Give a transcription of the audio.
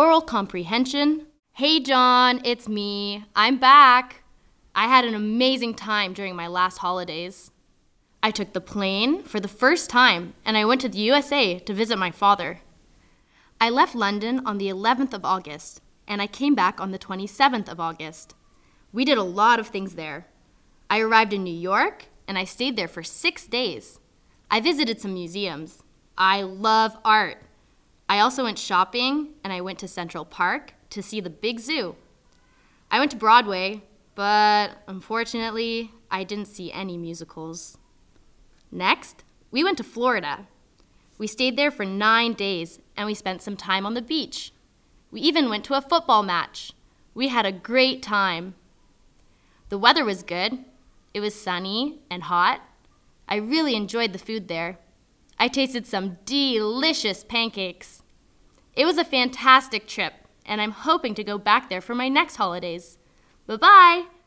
oral comprehension. Hey, John, it's me. I'm back. I had an amazing time during my last holidays. I took the plane for the first time and I went to the USA to visit my father. I left London on the 11th of August and I came back on the 27th of August. We did a lot of things there. I arrived in New York and I stayed there for six days. I visited some museums. I love art. I also went shopping and I went to Central Park to see the big zoo. I went to Broadway, but unfortunately, I didn't see any musicals. Next, we went to Florida. We stayed there for nine days and we spent some time on the beach. We even went to a football match. We had a great time. The weather was good. It was sunny and hot. I really enjoyed the food there. I tasted some delicious pancakes. It was a fantastic trip, and I'm hoping to go back there for my next holidays. Bye bye!